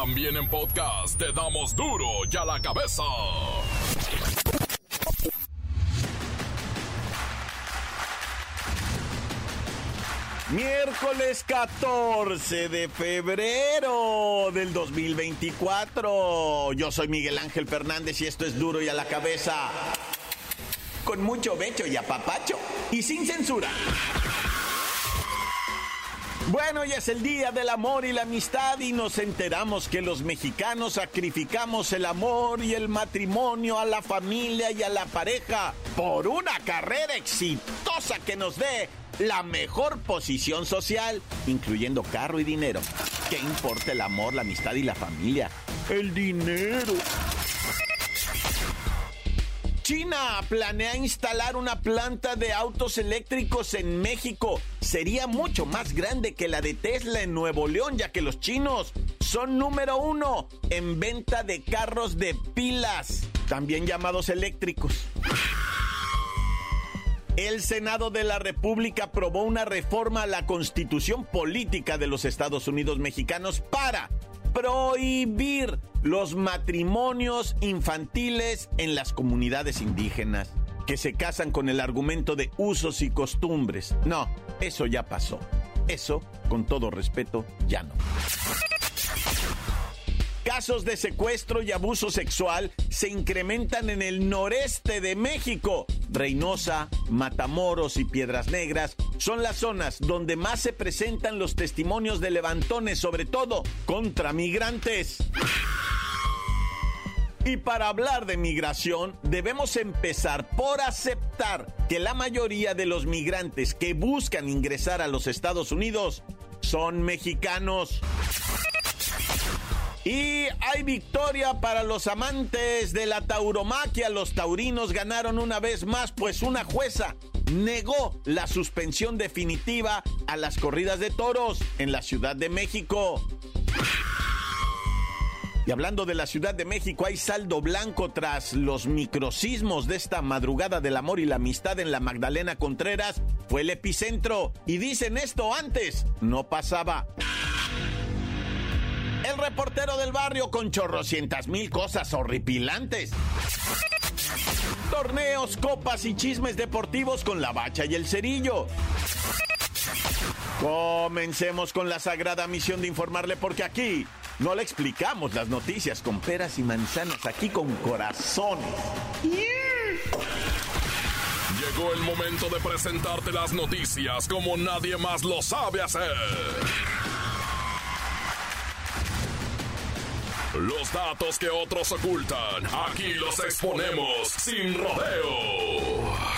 También en podcast te damos duro y a la cabeza. Miércoles 14 de febrero del 2024. Yo soy Miguel Ángel Fernández y esto es duro y a la cabeza. Con mucho becho y apapacho. Y sin censura. Bueno, ya es el día del amor y la amistad y nos enteramos que los mexicanos sacrificamos el amor y el matrimonio a la familia y a la pareja por una carrera exitosa que nos dé la mejor posición social, incluyendo carro y dinero. ¿Qué importa el amor, la amistad y la familia? El dinero. China planea instalar una planta de autos eléctricos en México. Sería mucho más grande que la de Tesla en Nuevo León, ya que los chinos son número uno en venta de carros de pilas, también llamados eléctricos. El Senado de la República aprobó una reforma a la constitución política de los Estados Unidos mexicanos para prohibir los matrimonios infantiles en las comunidades indígenas que se casan con el argumento de usos y costumbres. No, eso ya pasó. Eso, con todo respeto, ya no. Casos de secuestro y abuso sexual se incrementan en el noreste de México. Reynosa, Matamoros y Piedras Negras son las zonas donde más se presentan los testimonios de levantones, sobre todo contra migrantes. Y para hablar de migración, debemos empezar por aceptar que la mayoría de los migrantes que buscan ingresar a los Estados Unidos son mexicanos. Y hay victoria para los amantes de la tauromaquia. Los taurinos ganaron una vez más, pues una jueza negó la suspensión definitiva a las corridas de toros en la Ciudad de México. Y hablando de la Ciudad de México, hay saldo blanco tras los microsismos de esta madrugada del amor y la amistad en la Magdalena Contreras. Fue el epicentro. Y dicen esto antes, no pasaba el reportero del barrio con chorrocientas mil cosas horripilantes. Torneos, copas y chismes deportivos con la bacha y el cerillo. Comencemos con la sagrada misión de informarle porque aquí no le explicamos las noticias con peras y manzanas, aquí con corazones. Llegó el momento de presentarte las noticias como nadie más lo sabe hacer. Los datos que otros ocultan, aquí los exponemos sin rodeos.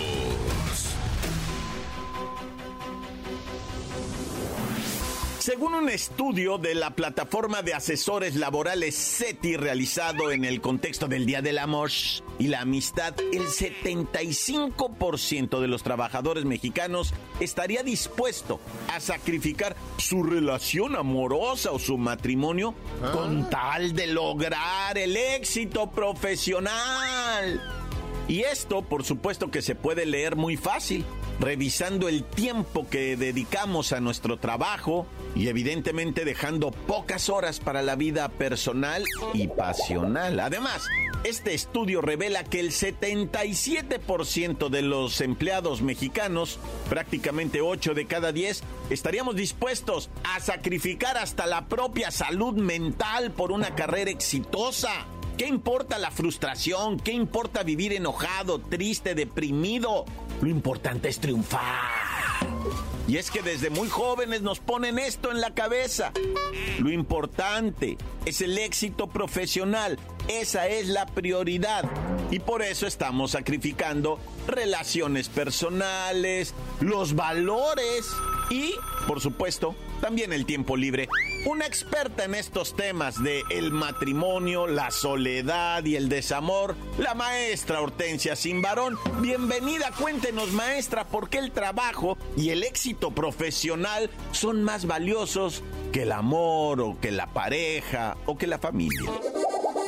Según un estudio de la plataforma de asesores laborales SETI realizado en el contexto del Día del Amor y la Amistad, el 75% de los trabajadores mexicanos estaría dispuesto a sacrificar su relación amorosa o su matrimonio con tal de lograr el éxito profesional. Y esto, por supuesto, que se puede leer muy fácil revisando el tiempo que dedicamos a nuestro trabajo y evidentemente dejando pocas horas para la vida personal y pasional. Además, este estudio revela que el 77% de los empleados mexicanos, prácticamente 8 de cada 10, estaríamos dispuestos a sacrificar hasta la propia salud mental por una carrera exitosa. ¿Qué importa la frustración? ¿Qué importa vivir enojado, triste, deprimido? Lo importante es triunfar. Y es que desde muy jóvenes nos ponen esto en la cabeza. Lo importante es el éxito profesional. Esa es la prioridad. Y por eso estamos sacrificando relaciones personales, los valores y, por supuesto, también el tiempo libre. Una experta en estos temas de el matrimonio, la soledad y el desamor, la maestra Hortensia Simbarón. Bienvenida, cuéntenos maestra, por qué el trabajo y el éxito profesional son más valiosos que el amor o que la pareja o que la familia.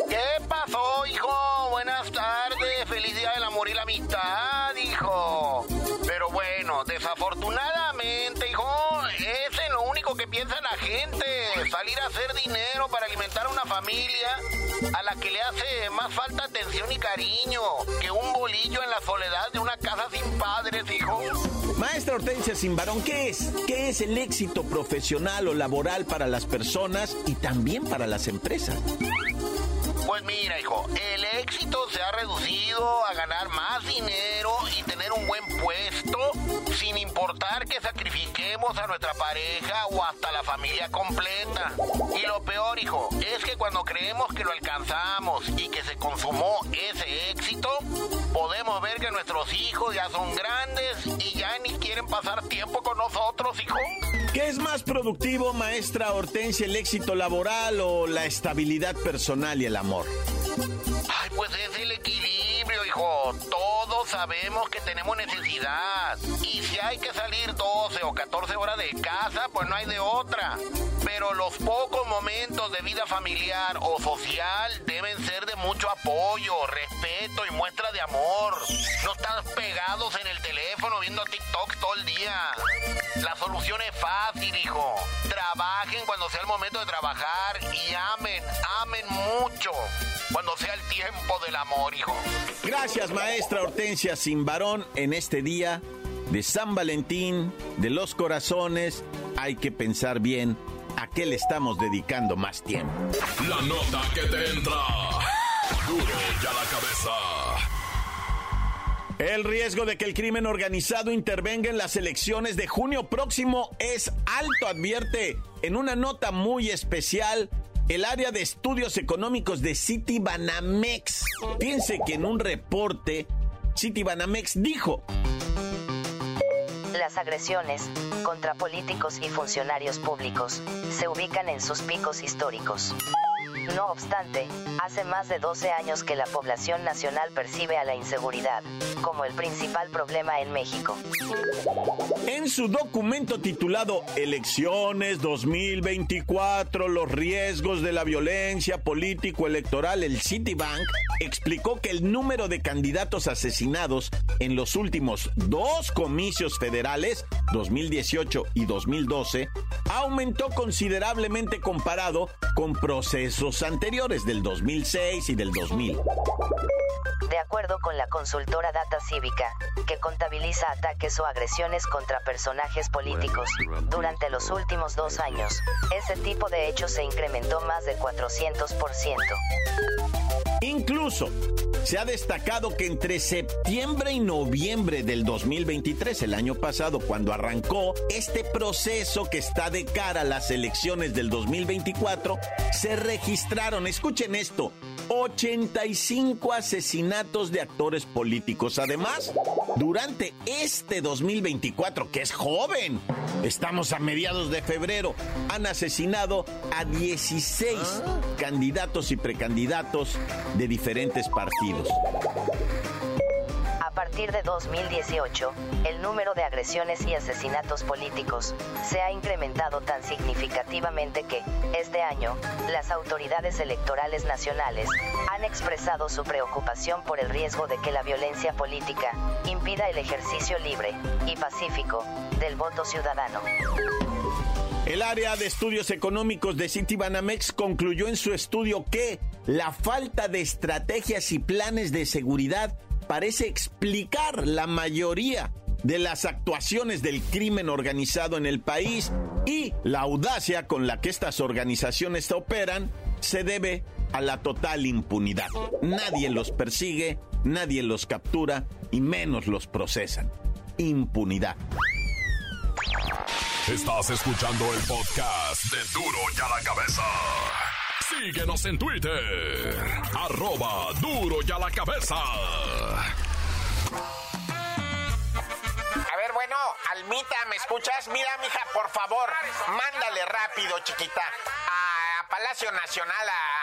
¿Qué pasó, hijo? buenas tardes. Feliz día del amor y la amistad, hijo. Pero bueno, desafortunadamente, hijo, es en lo que piensa la gente. Salir a hacer dinero para alimentar a una familia a la que le hace más falta atención y cariño que un bolillo en la soledad de una casa sin padres, hijo. Maestra Hortensia Simbarón, ¿qué es? ¿Qué es el éxito profesional o laboral para las personas y también para las empresas? Pues mira, hijo, el éxito se ha reducido a ganar más dinero y tener un buen puesto sin importar que sacrifiquemos a nuestra pareja o hasta la familia completa. Y lo peor, hijo, es que cuando creemos que lo alcanzamos y que se consumó ese éxito, podemos ver que nuestros hijos ya son grandes y ya ni quieren pasar tiempo con nosotros, hijo. ¿Qué es más productivo, maestra Hortensia, el éxito laboral o la estabilidad personal y el amor? Ay, pues es el equilibrio, hijo. Todos sabemos que tenemos necesidad. Y si hay que salir 12 o 14 horas de casa, pues no hay de otra. Pero los pocos momentos de vida familiar o social deben ser de mucho apoyo, respeto y muestra de amor. No estar pegados en el teléfono viendo TikTok todo el día. La solución es fácil, hijo. Trabajen cuando sea el momento de trabajar y amen, amen mucho cuando sea el tiempo del amor, hijo. Gracias, maestra Hortensia Simbarón, en este día de San Valentín, de los corazones. Hay que pensar bien a qué le estamos dedicando más tiempo. La nota que te entra. Duro ya la cabeza. El riesgo de que el crimen organizado intervenga en las elecciones de junio próximo es alto, advierte en una nota muy especial el área de estudios económicos de Citibanamex. Piense que en un reporte, Citibanamex dijo... Las agresiones contra políticos y funcionarios públicos se ubican en sus picos históricos. No obstante, hace más de 12 años que la población nacional percibe a la inseguridad como el principal problema en México. En su documento titulado Elecciones 2024, los riesgos de la violencia político-electoral, el Citibank explicó que el número de candidatos asesinados en los últimos dos comicios federales, 2018 y 2012, aumentó considerablemente comparado con procesos anteriores del 2006 y del 2000. De acuerdo con la consultora Data Cívica, que contabiliza ataques o agresiones contra personajes políticos, durante los últimos dos años, ese tipo de hechos se incrementó más de 400%. Incluso se ha destacado que entre septiembre y noviembre del 2023, el año pasado, cuando arrancó este proceso que está de cara a las elecciones del 2024, se registraron, escuchen esto, 85 asesinatos de actores políticos. Además, durante este 2024, que es joven, estamos a mediados de febrero, han asesinado a 16 candidatos y precandidatos de diferentes partidos. A partir de 2018, el número de agresiones y asesinatos políticos se ha incrementado tan significativamente que, este año, las autoridades electorales nacionales han expresado su preocupación por el riesgo de que la violencia política impida el ejercicio libre y pacífico del voto ciudadano. El área de estudios económicos de Citibanamex concluyó en su estudio que la falta de estrategias y planes de seguridad parece explicar la mayoría de las actuaciones del crimen organizado en el país y la audacia con la que estas organizaciones operan se debe a la total impunidad. Nadie los persigue, nadie los captura y menos los procesan. Impunidad. Estás escuchando el podcast de Duro ya la cabeza. Síguenos en Twitter. Arroba Duro ya la cabeza. A ver, bueno, Almita, ¿me escuchas? Mira, mija, por favor, mándale rápido, chiquita, a Palacio Nacional, a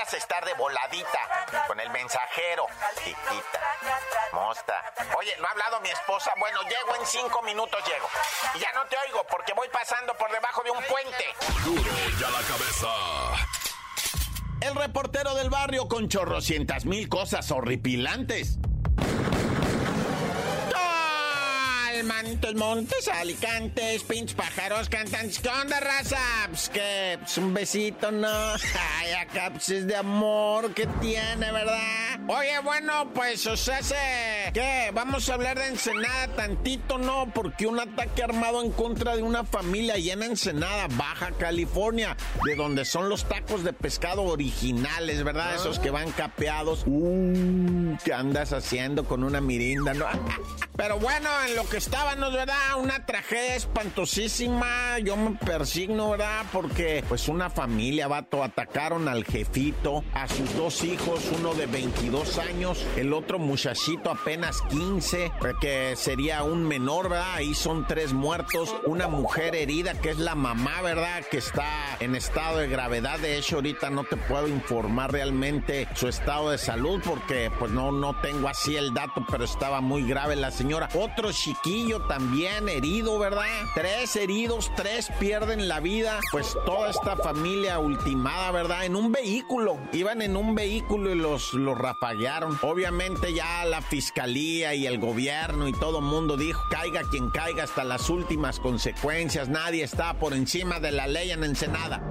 a estar de voladita con el mensajero, chiquita. Mosta. Oye, ¿no ha hablado mi esposa? Bueno, llego en cinco minutos, llego. Y ya no te oigo porque voy pasando por debajo de un puente. Duro y a la cabeza. El reportero del barrio con chorrocientas mil cosas horripilantes. Montes, montes, alicantes, pinches pájaros, cantantes. ¿Qué onda, raza? Pues que, pues un besito, ¿no? Ay, acá pues es de amor que tiene, ¿verdad? Oye, bueno, pues, o sea, se... ¿Qué? Vamos a hablar de Ensenada tantito, ¿no? Porque un ataque armado en contra de una familia llena en Ensenada, Baja California, de donde son los tacos de pescado originales, ¿verdad? Esos que van capeados. Uh, ¿qué andas haciendo con una mirinda, no? Pero bueno, en lo que estábamos, ¿verdad? Una tragedia espantosísima. Yo me persigno, ¿verdad? Porque, pues, una familia, vato, atacaron al jefito, a sus dos hijos, uno de 22 años, el otro muchachito apenas 15, que sería un menor, ¿verdad? Ahí son tres muertos, una mujer herida, que es la mamá, ¿verdad? Que está en estado de gravedad. De hecho, ahorita no te puedo informar realmente su estado de salud porque, pues, no, no tengo así el dato, pero estaba muy grave la señora. Otro chiquillo también herido, ¿verdad? Tres heridos, tres pierden la vida. Pues toda esta familia ultimada, ¿verdad? En un vehículo. Iban en un vehículo y los, los rapaguearon. Obviamente ya la fiscalía y el gobierno y todo mundo dijo, caiga quien caiga hasta las últimas consecuencias. Nadie está por encima de la ley en Ensenada.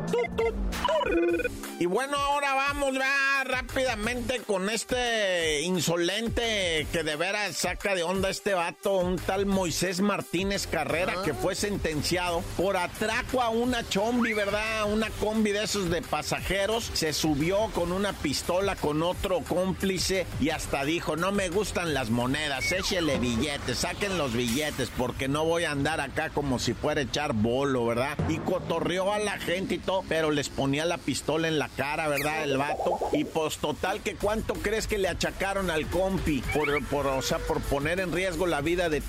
Y bueno, ahora vamos ya rápidamente con este insolente que de veras saca de onda este vato, un tal Moisés Martínez Carrera, que fue sentenciado por atraco a una chombi, ¿verdad? Una combi de esos de pasajeros. Se subió con una pistola con otro cómplice y hasta dijo, no me gustan las monedas, échele billetes, saquen los billetes porque no voy a andar acá como si fuera a echar bolo, ¿verdad? Y cotorreó a la gente y todo, pero les ponía la pistola en la cara, ¿verdad? El vato. Y pues total que cuánto crees que le achacaron al compi por, por, o sea, por poner en riesgo la vida de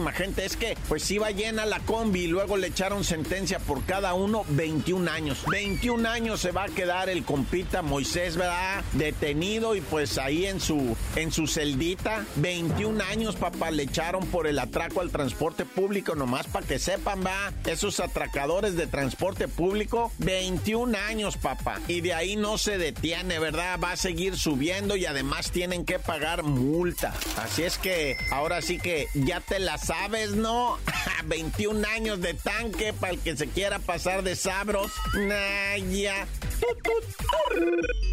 tantísima gente. Es que pues iba llena la combi y luego le echaron sentencia por cada uno 21 años. 21 años se va a quedar el compita Moisés, ¿verdad? Detenido y pues ahí en su, en su celdita. 21 años, papá, le echaron por el atraco al transporte público, nomás para que sepan, va. Esos atracadores de transporte público, 21 años, papá. Y de ahí no se detiene, ¿verdad? Va a seguir subiendo y además tienen que pagar multa. Así es que ahora sí que ya te la sabes, ¿no? 21 años de tanque para el que se quiera pasar de sabros. Nah, ya.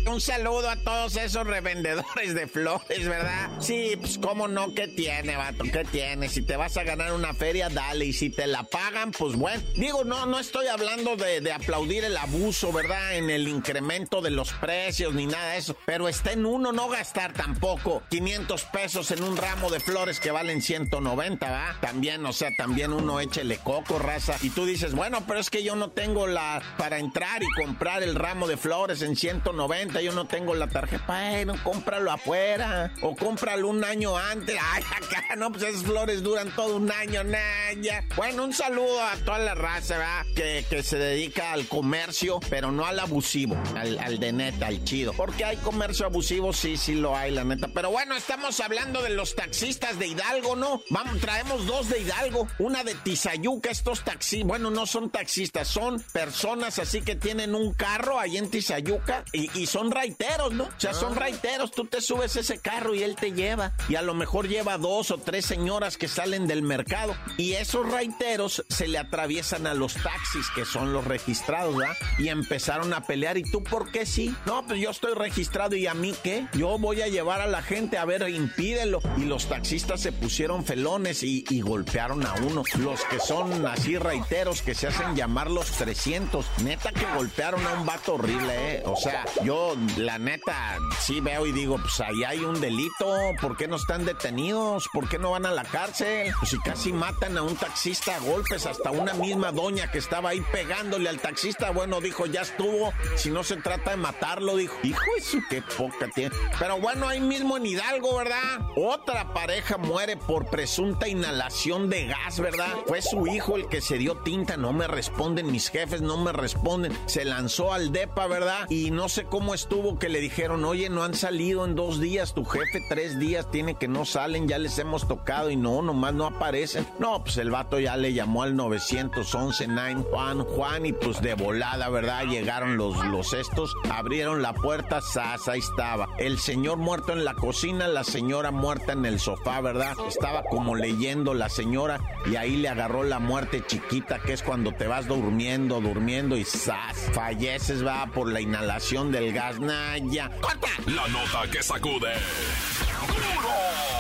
Un saludo a todos esos revendedores de flores, ¿verdad? Sí, pues cómo no, ¿qué tiene, vato? ¿Qué tiene? Si te vas a ganar una feria, dale. Y si te la pagan, pues bueno. Digo, no, no estoy hablando de, aplaudir el abuso, ¿verdad? En el incremento de los precios ni nada de eso. Pero está en uno no gastar tampoco 500 pesos en un ramo de flores que valen 190, ¿va? También, o sea, también uno échele coco, raza. Y tú dices, bueno, pero es que yo no tengo la para entrar y comprar el ramo de flores en 190, yo no tengo la tarjeta. Bueno, cómpralo afuera o cómpralo un año antes. Ay, acá no, pues esas flores duran todo un año, naya. Bueno, un saludo a toda la raza, ¿verdad? Que, que se dedica al comercio, pero no al abusivo, al, al de neta, al chido. Porque hay comercio abusivo, sí, sí lo hay, la neta. Pero bueno, estamos hablando de los taxistas de Hidalgo, ¿no? Vamos, traemos dos de Hidalgo, una de Tizayuca, estos taxis, bueno, no son taxistas, son personas así que tienen un carro ahí en Tizayuca y, y son raiteros, ¿no? O sea, son raiteros, tú te subes ese carro y él te lleva y a lo mejor lleva dos o tres señoras que salen del mercado y esos raiteros se le atraviesan a los taxis que son los registrados, ¿verdad? Y empezaron a pelear y tú, ¿por qué sí? No, pues yo estoy registrado y a mí qué? Yo voy a llevar a la gente a ver, impídelo. Y los taxistas se pusieron felones y, y golpearon a uno. Los que son así raiteros que se hacen llamar los 300. Neta que golpearon a un vato horrible, ¿eh? O sea, yo la neta sí veo y digo, pues ahí hay un delito, ¿por qué no están detenidos? ¿Por qué no van a la cárcel? Pues si casi matan a un taxista a golpes, hasta una misma doña que estaba ahí pegándole al taxista, bueno, dijo, ya estuvo, si no se trata de matarlo, dijo, hijo de su qué poca tiene. Pero bueno, ahí mismo en Hidalgo, ¿verdad? Otra pareja muere por presunta inhalación de gas, ¿verdad? Fue su hijo el que se dio tinta, no me responden mis jefes, no me responden. Se lanzó al ¿verdad? Y no sé cómo estuvo que le dijeron, oye, no han salido en dos días, tu jefe tres días tiene que no salen, ya les hemos tocado y no, nomás no aparecen. No, pues el vato ya le llamó al 911 9 Juan Juan y pues de volada, ¿verdad? Llegaron los, los estos, abrieron la puerta, sas, ahí estaba. El señor muerto en la cocina, la señora muerta en el sofá, ¿verdad? Estaba como leyendo la señora y ahí le agarró la muerte chiquita, que es cuando te vas durmiendo, durmiendo y sas, falleces, va por la inhalación del gas. Naya. ¡Corta! La nota que sacude.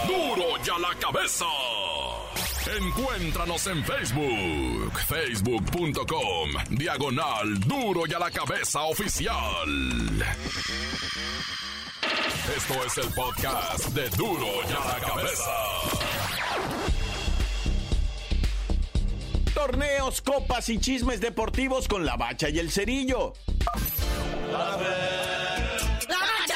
¡Duro! ¡Duro ya la cabeza! Encuéntranos en Facebook, facebook.com, diagonal duro y a la cabeza oficial. Esto es el podcast de duro y a la cabeza. Torneos, copas y chismes deportivos con la bacha y el cerillo. La bacha,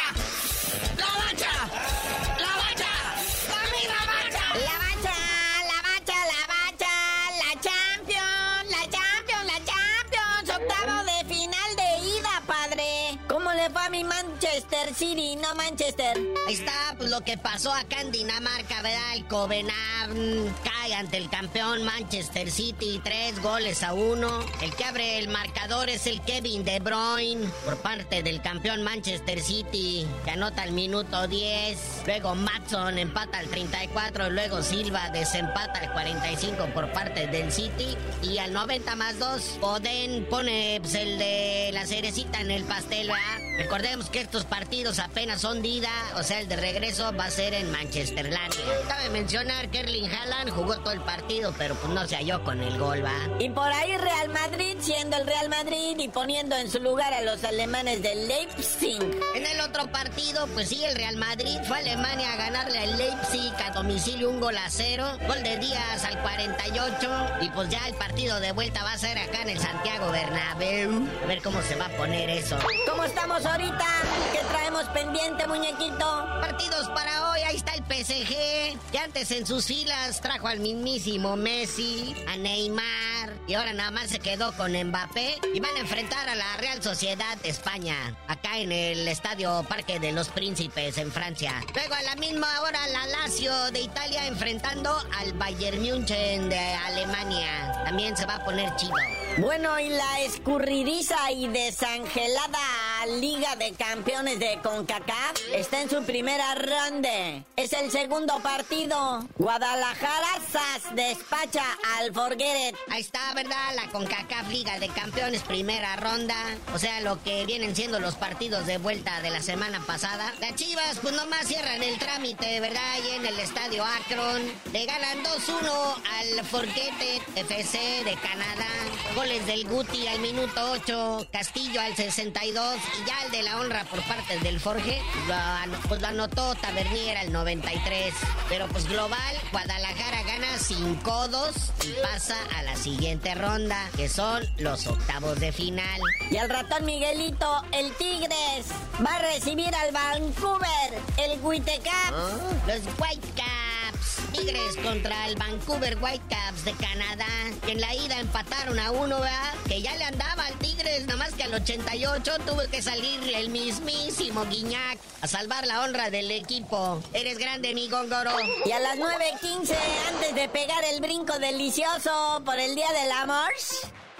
la bacha, la bacha, la Champions, la Champions, la Champions, octavo de final de ida, padre. ¿Cómo le fue a mi Manchester City, no Manchester? Ahí está pues, lo que pasó acá en Dinamarca, ¿verdad? El Copenhagen ante el campeón Manchester City, tres goles a uno. El que abre el marcador es el Kevin De Bruyne por parte del campeón Manchester City, que anota al minuto 10. Luego Matson empata al 34, luego Silva desempata al 45 por parte del City. Y al 90 más 2, Oden pone pues, el de la cerecita en el pastel, ¿verdad? Recordemos que estos partidos apenas son de ida, o sea, el de regreso va a ser en Manchesterlandia. Cabe mencionar que Erling Haaland jugó todo el partido, pero pues no se halló con el gol, ¿va? Y por ahí Real Madrid siendo el Real Madrid y poniendo en su lugar a los alemanes del Leipzig. En el otro partido, pues sí, el Real Madrid fue a Alemania a ganarle al Leipzig a domicilio un gol a cero. Gol de Díaz al 48. Y pues ya el partido de vuelta va a ser acá en el Santiago Bernabéu. A ver cómo se va a poner eso. ¿Cómo estamos ahorita? ¿Qué traemos pendiente, muñequito? Partidos para hoy, ahí está el PSG, que antes en sus filas trajo al mismísimo Messi, a Neymar, y ahora nada más se quedó con Mbappé, y van a enfrentar a la Real Sociedad de España, acá en el Estadio Parque de los Príncipes en Francia. Luego a la misma hora la Lazio de Italia enfrentando al Bayern München de Alemania. También se va a poner chido. Bueno, y la escurridiza y desangelada Liga de Campeones de CONCACAF está en su primera ronda. Es el segundo partido. Guadalajara SAS despacha al Forget Ahí está, ¿verdad? La CONCACAF Liga de Campeones, primera ronda. O sea, lo que vienen siendo los partidos de vuelta de la semana pasada. Las Chivas, pues nomás cierran el trámite, ¿verdad? Ahí en el estadio Akron. Le ganan 2-1 al Forget FC de Canadá. Goles del Guti al minuto 8, Castillo al 62 y ya el de la honra por parte del Forge, lo, an- pues lo anotó Tavernier al 93. Pero pues global, Guadalajara gana sin codos y pasa a la siguiente ronda, que son los octavos de final. Y al ratón Miguelito, el Tigres, va a recibir al Vancouver, el Whitecaps. Los Whitecaps, Tigres contra el Vancouver Whitecaps de Canadá, que en la ida empataron a uno, ¿verdad? Que ya le andaba al Tigres, nada más que al 88 tuvo que salir el mismísimo Guiñac a salvar la honra del equipo. Eres grande, mi Góngoro. Y a las 9.15, antes de pegar el brinco delicioso por el Día del Amor,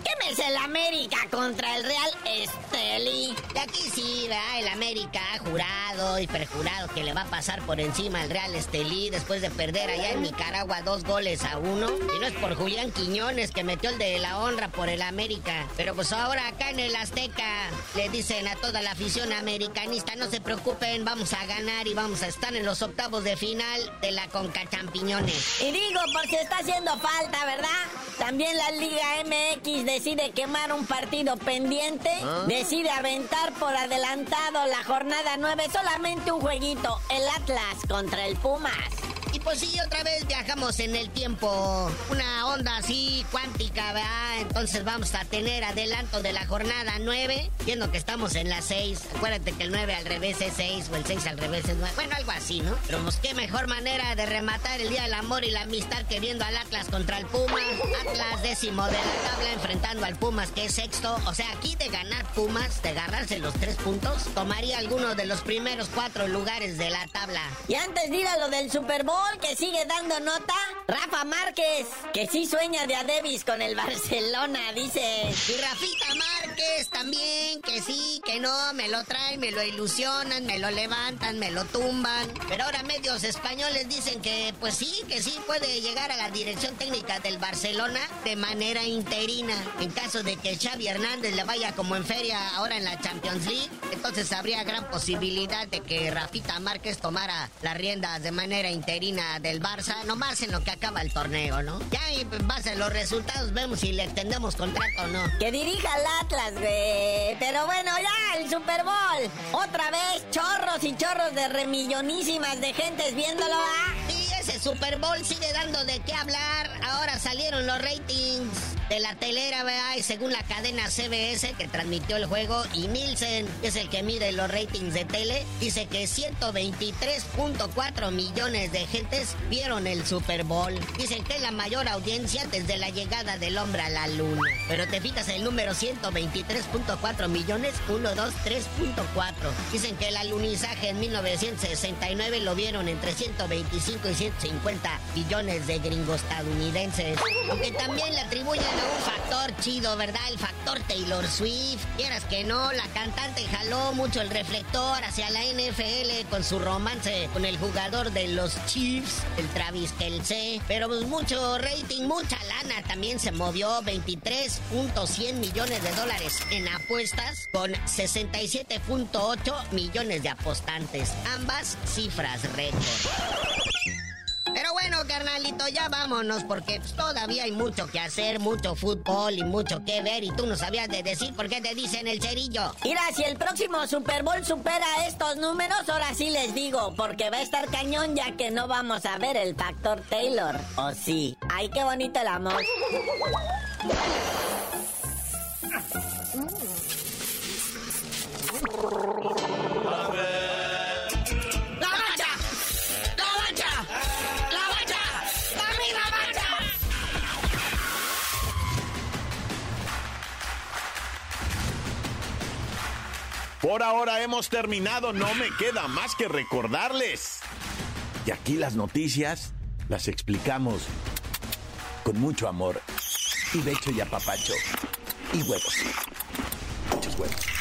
¿qué es el América contra el Real Esteli? Y aquí sí, ¿verdad? El América ha jurado y perjurado que le va a pasar por encima al Real Estelí después de perder allá en Nicaragua dos goles a uno. Y no es por Julián Quiñones que metió el de la honra por el América. Pero pues ahora acá en el Azteca le dicen a toda la afición americanista, no se preocupen, vamos a ganar y vamos a estar en los octavos de final de la Conca Champiñones. Y digo, por si está haciendo falta, ¿verdad? También la Liga MX decide quemar un partido pendiente, decide aventar por adelantado la jornada 9, solamente un jueguito, el Atlas contra el Pumas. Y pues sí, otra vez viajamos en el tiempo. Una onda así cuántica, ¿verdad? Entonces vamos a tener adelanto de la jornada 9, viendo que estamos en la 6. Acuérdate que el 9 al revés es 6 o el 6 al revés es 9. Bueno, algo así, ¿no? Pero pues qué mejor manera de rematar el Día del Amor y la Amistad que viendo al Atlas contra el Pumas. Atlas décimo de la tabla enfrentando al Pumas que es sexto. O sea, aquí de ganar Pumas, de agarrarse los tres puntos, tomaría alguno de los primeros cuatro lugares de la tabla. Y antes de lo del Super Bowl, que sigue dando nota, Rafa Márquez, que sí sueña de a Davis con el Barcelona, dice. Y Rafita Márquez también, que sí, que no, me lo traen, me lo ilusionan, me lo levantan, me lo tumban. Pero ahora medios españoles dicen que, pues sí, que sí puede llegar a la dirección técnica del Barcelona de manera interina. En caso de que Xavi Hernández le vaya como en feria ahora en la Champions League, entonces habría gran posibilidad de que Rafita Márquez tomara las riendas de manera interina del Barça, nomás en lo que acaba el torneo, ¿no? Ya en base a los resultados vemos si le extendemos contrato o no. Que dirija al Atlas, güey. Pero bueno, ya, el Super Bowl. Otra vez, chorros y chorros de remillonísimas de gentes viéndolo, ¿ah? Sí, ese Super Bowl sigue dando de qué hablar. Ahora salieron los ratings de la telera, ¿verdad? Y según la cadena CBS que transmitió el juego, y Nielsen, que es el que mide los ratings de tele, dice que 123.4 millones de gentes vieron el Super Bowl. Dicen que es la mayor audiencia desde la llegada del hombre a la luna. Pero te fijas el número 123.4 millones, 1, 2, 3.4. Dicen que el alunizaje en 1969 lo vieron entre 125 y 150 billones de gringos estadounidenses. Aunque también le atribuyen a un factor chido, ¿verdad? El factor Taylor Swift. Quieras que no, la cantante jaló mucho el reflector hacia la NFL con su romance con el jugador de los Chiefs, el Travis Kelce. Pero pues mucho rating, mucha lana también se movió. 23.100 millones de dólares en apuestas con 67.8 millones de apostantes. Ambas cifras récord. Carnalito, ya vámonos porque todavía hay mucho que hacer, mucho fútbol y mucho que ver y tú no sabías de decir por qué te dicen el cerillo. Mira, si el próximo Super Bowl supera estos números, ahora sí les digo, porque va a estar cañón ya que no vamos a ver el factor Taylor. ¿O sí? ¡Ay, qué bonito el amor! Por ahora hemos terminado, no me queda más que recordarles. Y aquí las noticias las explicamos con mucho amor. Y becho y apapacho. Y huevos. Muchos huevos.